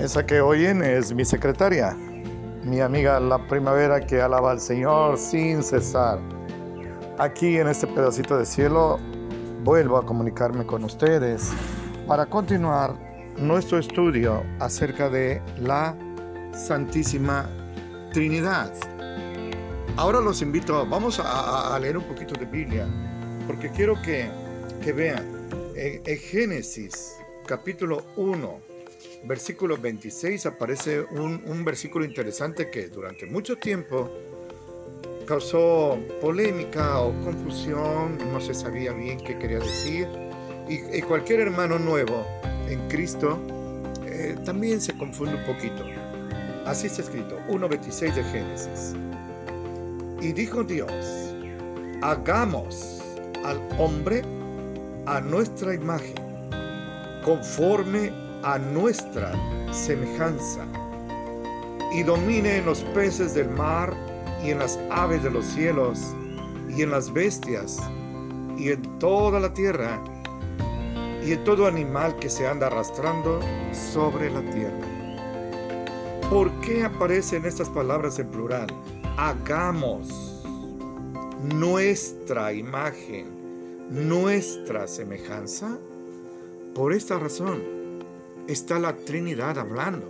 Esa que oyen es mi secretaria, mi amiga la primavera que alaba al Señor sin cesar. Aquí en este pedacito de cielo vuelvo a comunicarme con ustedes para continuar nuestro estudio acerca de la Santísima Trinidad. Ahora los invito, vamos a, leer un poquito de Biblia, porque quiero que, que vean en, en Génesis capítulo 1 versículo 26 aparece un, versículo interesante que durante mucho tiempo causó polémica o confusión, no se sabía bien qué quería decir, y, cualquier hermano nuevo en Cristo eh, también se confunde un poquito. Así está escrito, 1.26 de Génesis. Y dijo Dios, hagamos al hombre a nuestra imagen, conforme a nuestra semejanza, y domine en los peces del mar, y en las aves de los cielos, y en las bestias, y en toda la tierra, y en todo animal que se anda arrastrando sobre la tierra. ¿Por qué aparecen estas palabras en plural? Hagamos nuestra imagen, nuestra semejanza. Por esta razón está la Trinidad hablando.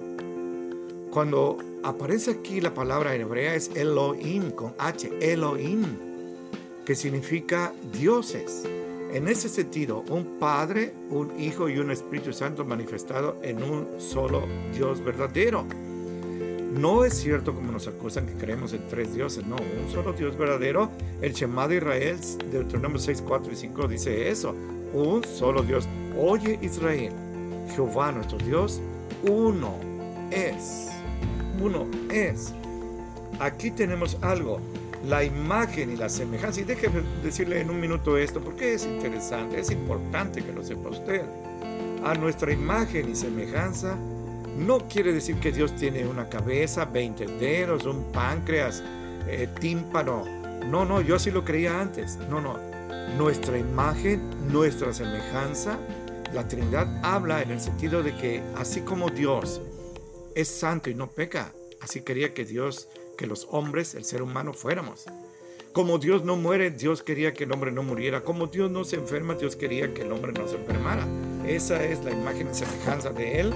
Cuando aparece aquí la palabra en hebrea es Elohim con H, Elohim, que significa dioses. En ese sentido, un Padre, un Hijo y un Espíritu Santo manifestado en un solo Dios verdadero. No es cierto como nos acusan que creemos en tres dioses, no, un solo Dios verdadero. El Shema de Israel, Deuteronomio 6, 4 y 5 dice eso, un solo Dios. Oye Israel, Jehová nuestro Dios, uno es. Uno es. Aquí tenemos algo, la imagen y la semejanza. Y déjeme decirle en un minuto esto, porque es interesante, es importante que lo sepa usted. A nuestra imagen y semejanza no quiere decir que Dios tiene una cabeza, 20 dedos, un páncreas, eh, tímpano. No, no, yo así lo creía antes. No, no. Nuestra imagen, nuestra semejanza la Trinidad habla en el sentido de que así como Dios es santo y no peca, así quería que Dios, que los hombres, el ser humano, fuéramos. Como Dios no muere, Dios quería que el hombre no muriera. Como Dios no se enferma, Dios quería que el hombre no se enfermara. Esa es la imagen y semejanza de Él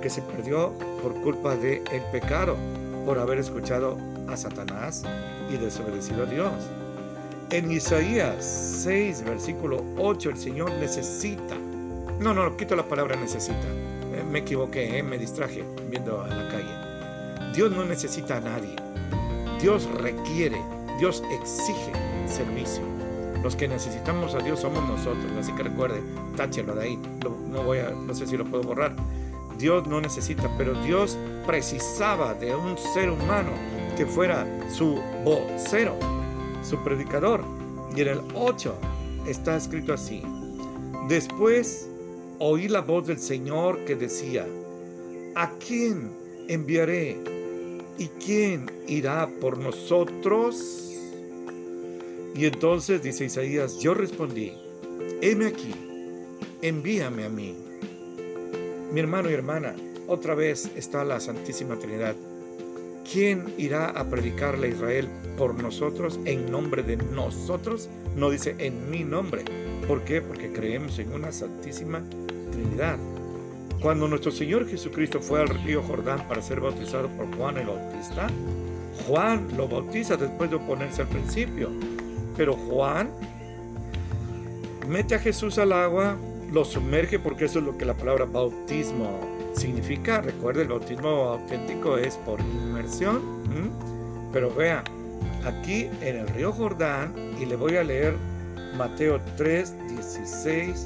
que se perdió por culpa del el pecado, por haber escuchado a Satanás y desobedecido a Dios. En Isaías 6, versículo 8, el Señor necesita no, no, quito la palabra necesita. Eh, me equivoqué, eh, me distraje viendo a la calle. Dios no necesita a nadie. Dios requiere, Dios exige servicio. Los que necesitamos a Dios somos nosotros. Así que recuerde, táchelo de ahí. No, voy a, no sé si lo puedo borrar. Dios no necesita, pero Dios precisaba de un ser humano que fuera su vocero, su predicador. Y en el 8 está escrito así. Después oí la voz del Señor que decía, ¿a quién enviaré? ¿Y quién irá por nosotros? Y entonces dice Isaías, yo respondí, heme aquí, envíame a mí. Mi hermano y hermana, otra vez está la Santísima Trinidad. ¿Quién irá a predicarle a Israel por nosotros, en nombre de nosotros? No dice en mi nombre. ¿Por qué? Porque creemos en una Santísima Trinidad. Cuando nuestro Señor Jesucristo fue al río Jordán para ser bautizado por Juan el Bautista, Juan lo bautiza después de oponerse al principio. Pero Juan mete a Jesús al agua, lo sumerge porque eso es lo que la palabra bautismo significa. Recuerde, el bautismo auténtico es por inmersión. Pero vea, aquí en el río Jordán, y le voy a leer Mateo 3, 16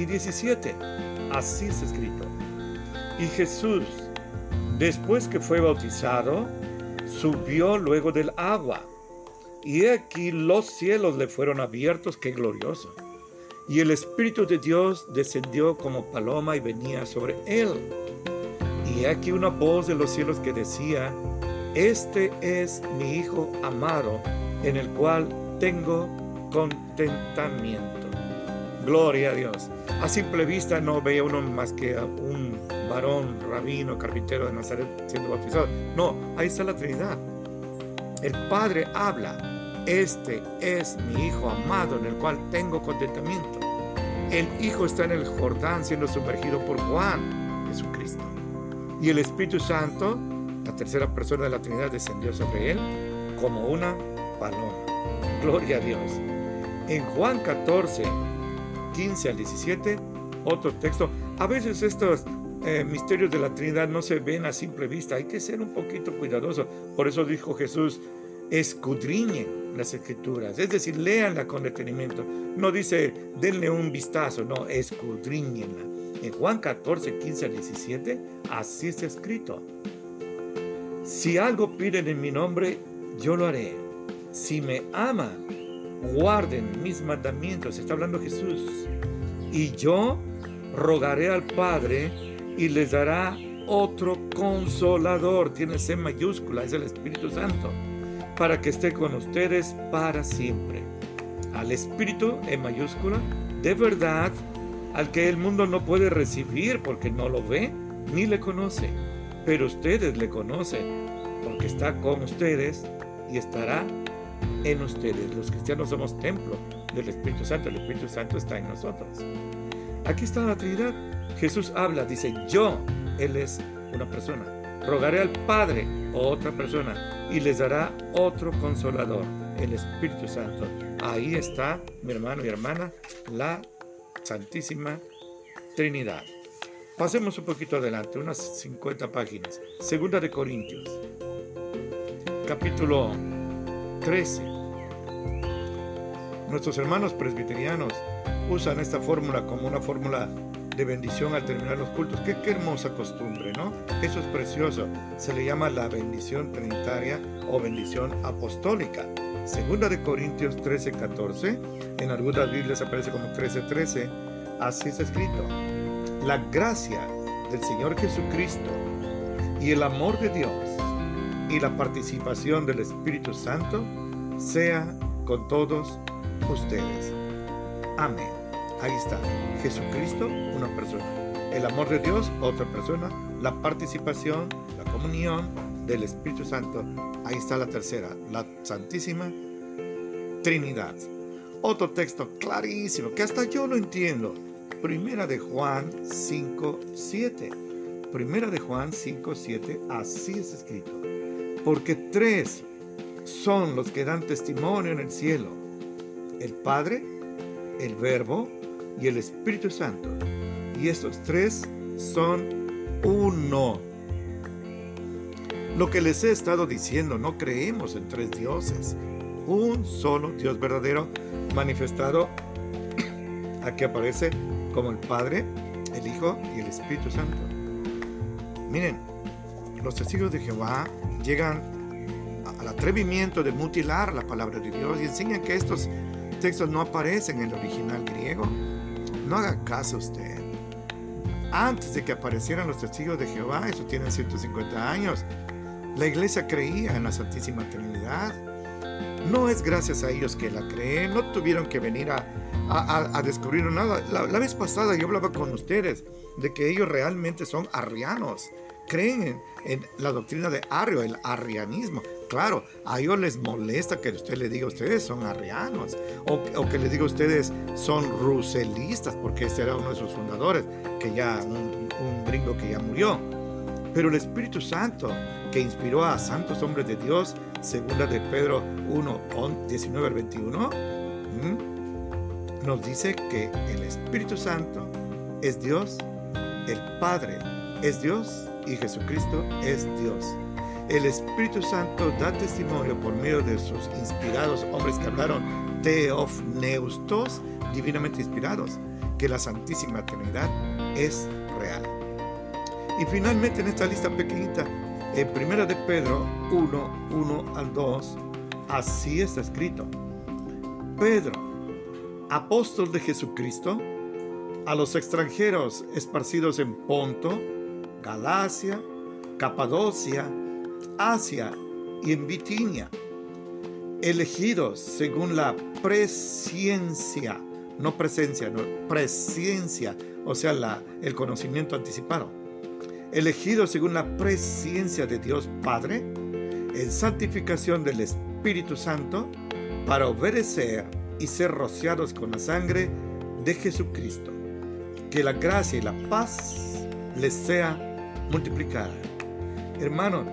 y 17. Así es escrito. Y Jesús, después que fue bautizado, subió luego del agua. Y aquí los cielos le fueron abiertos, qué glorioso. Y el Espíritu de Dios descendió como paloma y venía sobre él. Y aquí una voz de los cielos que decía, Este es mi Hijo amado, en el cual tengo contentamiento. Gloria a Dios. A simple vista no veía uno más que a un varón, rabino, carpintero de Nazaret siendo bautizado. No, ahí está la Trinidad. El Padre habla. Este es mi Hijo amado en el cual tengo contentamiento. El Hijo está en el Jordán siendo sumergido por Juan, Jesucristo. Y el Espíritu Santo, la tercera persona de la Trinidad, descendió sobre él como una paloma. Gloria a Dios. En Juan 14, 15 al 17, otro texto. A veces estos eh, misterios de la Trinidad no se ven a simple vista, hay que ser un poquito cuidadoso. Por eso dijo Jesús, escudriñen las escrituras, es decir, léanla con detenimiento. No dice, denle un vistazo, no, escudriñenla. En Juan 14, 15 al 17, así está escrito. Si algo piden en mi nombre, yo lo haré. Si me aman, guarden mis mandamientos. Está hablando Jesús. Y yo rogaré al Padre y les dará otro consolador. Tiene C mayúscula, es el Espíritu Santo. Para que esté con ustedes para siempre. Al Espíritu en mayúscula, de verdad, al que el mundo no puede recibir porque no lo ve ni le conoce. Pero ustedes le conocen porque está con ustedes y estará en ustedes. Los cristianos somos templo del Espíritu Santo. El Espíritu Santo está en nosotros. Aquí está la Trinidad. Jesús habla, dice, yo, Él es una persona. Rogaré al Padre, otra persona, y les dará otro consolador, el Espíritu Santo. Ahí está, mi hermano y hermana, la Santísima Trinidad. Pasemos un poquito adelante, unas 50 páginas. Segunda de Corintios, capítulo 13. Nuestros hermanos presbiterianos usan esta fórmula como una fórmula de bendición al terminar los cultos. Qué, hermosa costumbre, ¿no? Eso es precioso. Se le llama la bendición trinitaria o bendición apostólica. Segunda de Corintios 13, 14. En algunas Biblias aparece como 13, 13. Así está escrito. La gracia del Señor Jesucristo y el amor de Dios y la participación del Espíritu Santo sea con todos ustedes. Amén. Ahí está. Jesucristo, una persona. El amor de Dios, otra persona. La participación, la comunión del Espíritu Santo. Ahí está la tercera, la Santísima Trinidad. Otro texto clarísimo, que hasta yo lo entiendo. Primera de Juan 5, 7. Primera de Juan 5, 7. Así es escrito porque tres son los que dan testimonio en el cielo, el Padre, el Verbo y el Espíritu Santo. Y estos tres son uno. Lo que les he estado diciendo, no creemos en tres dioses, un solo Dios verdadero manifestado, aquí aparece como el Padre, el Hijo y el Espíritu Santo. Miren, los testigos de Jehová llegan al atrevimiento de mutilar la palabra de Dios y enseñan que estos textos no aparecen en el original griego. No haga caso usted. Antes de que aparecieran los testigos de Jehová, eso tiene 150 años, la iglesia creía en la Santísima Trinidad. No es gracias a ellos que la creen, no tuvieron que venir a, a, descubrir nada. La, vez pasada yo hablaba con ustedes de que ellos realmente son arrianos creen en, la doctrina de Arrio, el arrianismo. Claro, a ellos les molesta que usted le diga ustedes son arrianos o, que le diga ustedes son ruselistas, porque este era uno de sus fundadores, que ya un, gringo que ya murió. Pero el Espíritu Santo, que inspiró a santos hombres de Dios, segunda de Pedro 1, 19 al 21, nos dice que el Espíritu Santo es Dios, el Padre es Dios y Jesucristo es Dios. El Espíritu Santo da testimonio por medio de sus inspirados hombres que hablaron teofneustos, divinamente inspirados, que la Santísima Trinidad es real. Y finalmente en esta lista pequeñita, en Primera de Pedro 1, 1 al 2, así está escrito. Pedro, apóstol de Jesucristo, a los extranjeros esparcidos en Ponto, Galacia, Capadocia, Asia y en Bitinia, elegidos según la presciencia, no presencia, no presencia, o sea, el conocimiento anticipado. Elegido según la presencia de Dios Padre, en santificación del Espíritu Santo, para obedecer y ser rociados con la sangre de Jesucristo. Que la gracia y la paz les sea multiplicada. Hermanos,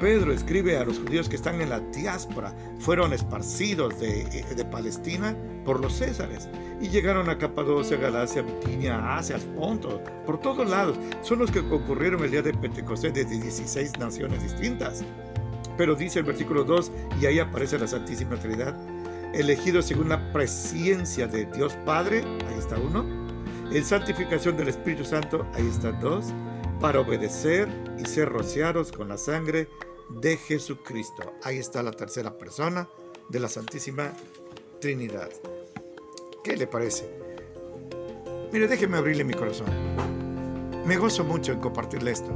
Pedro escribe a los judíos que están en la diáspora, fueron esparcidos de, de, Palestina por los Césares y llegaron a Capadocia, Galacia, Bitinia, Asia, Ponto, por todos lados. Son los que concurrieron el día de Pentecostés de 16 naciones distintas. Pero dice el versículo 2, y ahí aparece la Santísima Trinidad, elegidos según la presencia de Dios Padre, ahí está uno, en santificación del Espíritu Santo, ahí están dos, para obedecer y ser rociados con la sangre de Jesucristo. Ahí está la tercera persona de la Santísima Trinidad. ¿Qué le parece? Mire, déjeme abrirle mi corazón. Me gozo mucho en compartirle esto.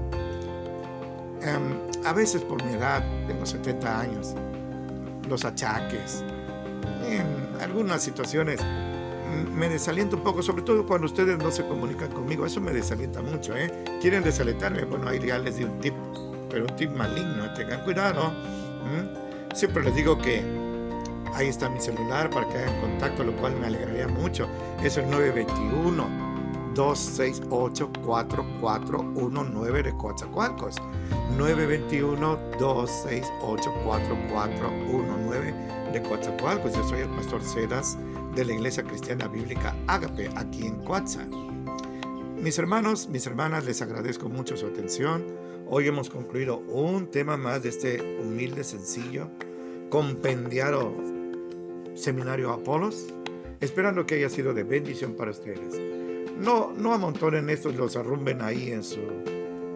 Um, a veces por mi edad, tengo 70 años, los achaques, en algunas situaciones me desalienta un poco, sobre todo cuando ustedes no se comunican conmigo. Eso me desalienta mucho, ¿eh? Quieren desalentarme. Bueno, hay reales de un tip, pero un tip maligno. ¿eh? Tengan cuidado. Siempre les digo que ahí está mi celular para que hagan contacto, lo cual me alegraría mucho. Es el 921. 268-4419 de Coatzacoalcos. 921-268-4419 de Coatzacoalcos. Yo soy el pastor Cedas de la Iglesia Cristiana Bíblica Ágape, aquí en Coatza. Mis hermanos, mis hermanas, les agradezco mucho su atención. Hoy hemos concluido un tema más de este humilde, sencillo, compendiado seminario Apolos, esperando que haya sido de bendición para ustedes. No, no amontonen estos los arrumben ahí en su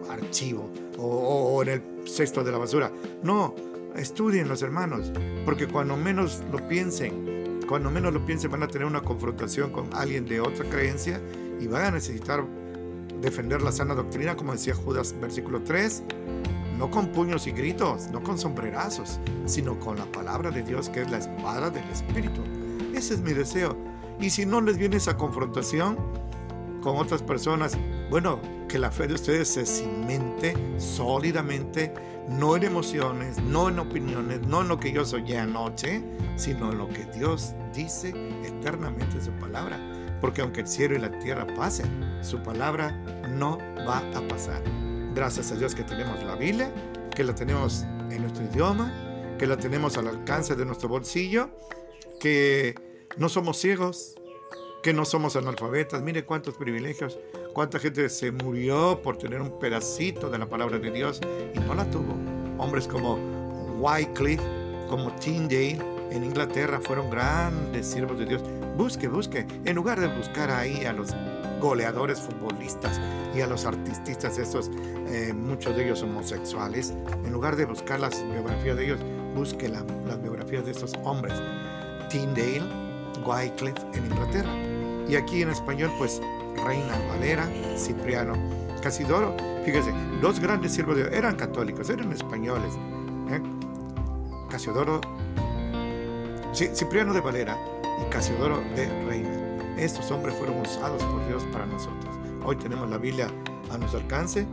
archivo o, o en el cesto de la basura. No, estudien los hermanos, porque cuando menos lo piensen, cuando menos lo piensen van a tener una confrontación con alguien de otra creencia y van a necesitar defender la sana doctrina, como decía Judas versículo 3, no con puños y gritos, no con sombrerazos, sino con la palabra de Dios que es la espada del Espíritu. Ese es mi deseo. Y si no les viene esa confrontación con otras personas, bueno, que la fe de ustedes se cimente sólidamente, no en emociones, no en opiniones, no en lo que yo soñé anoche, sino en lo que Dios dice eternamente en su palabra. Porque aunque el cielo y la tierra pasen, su palabra no va a pasar. Gracias a Dios que tenemos la Biblia, que la tenemos en nuestro idioma, que la tenemos al alcance de nuestro bolsillo, que no somos ciegos, que no somos analfabetas. Mire cuántos privilegios, cuánta gente se murió por tener un pedacito de la palabra de Dios y no la tuvo. Hombres como Wycliffe, como Tyndale en Inglaterra fueron grandes siervos de Dios. Busque, busque. En lugar de buscar ahí a los goleadores futbolistas y a los artistas, estos, eh, muchos de ellos homosexuales, en lugar de buscar las biografías de ellos, busque las biografías de estos hombres. Tyndale, Wycliffe en Inglaterra. Y aquí en español, pues Reina Valera, Cipriano, Casidoro. Fíjese, dos grandes siervos de Dios eran católicos, eran españoles. ¿eh? Cipriano de Valera y Casiodoro de Reina. Estos hombres fueron usados por Dios para nosotros. Hoy tenemos la Biblia a nuestro alcance,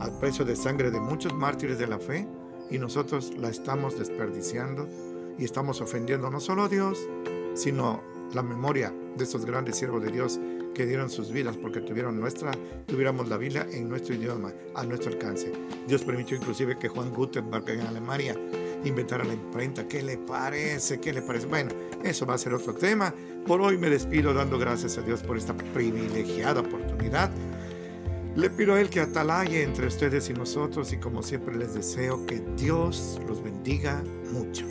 al precio de sangre de muchos mártires de la fe, y nosotros la estamos desperdiciando y estamos ofendiendo no solo a Dios, sino la memoria de estos grandes siervos de Dios que dieron sus vidas porque tuvieron nuestra, tuviéramos la Biblia en nuestro idioma, a nuestro alcance. Dios permitió inclusive que Juan Gutenberg en Alemania inventara la imprenta. ¿Qué le parece? ¿Qué le parece? Bueno, eso va a ser otro tema. Por hoy me despido dando gracias a Dios por esta privilegiada oportunidad. Le pido a Él que atalaye entre ustedes y nosotros y como siempre les deseo que Dios los bendiga mucho.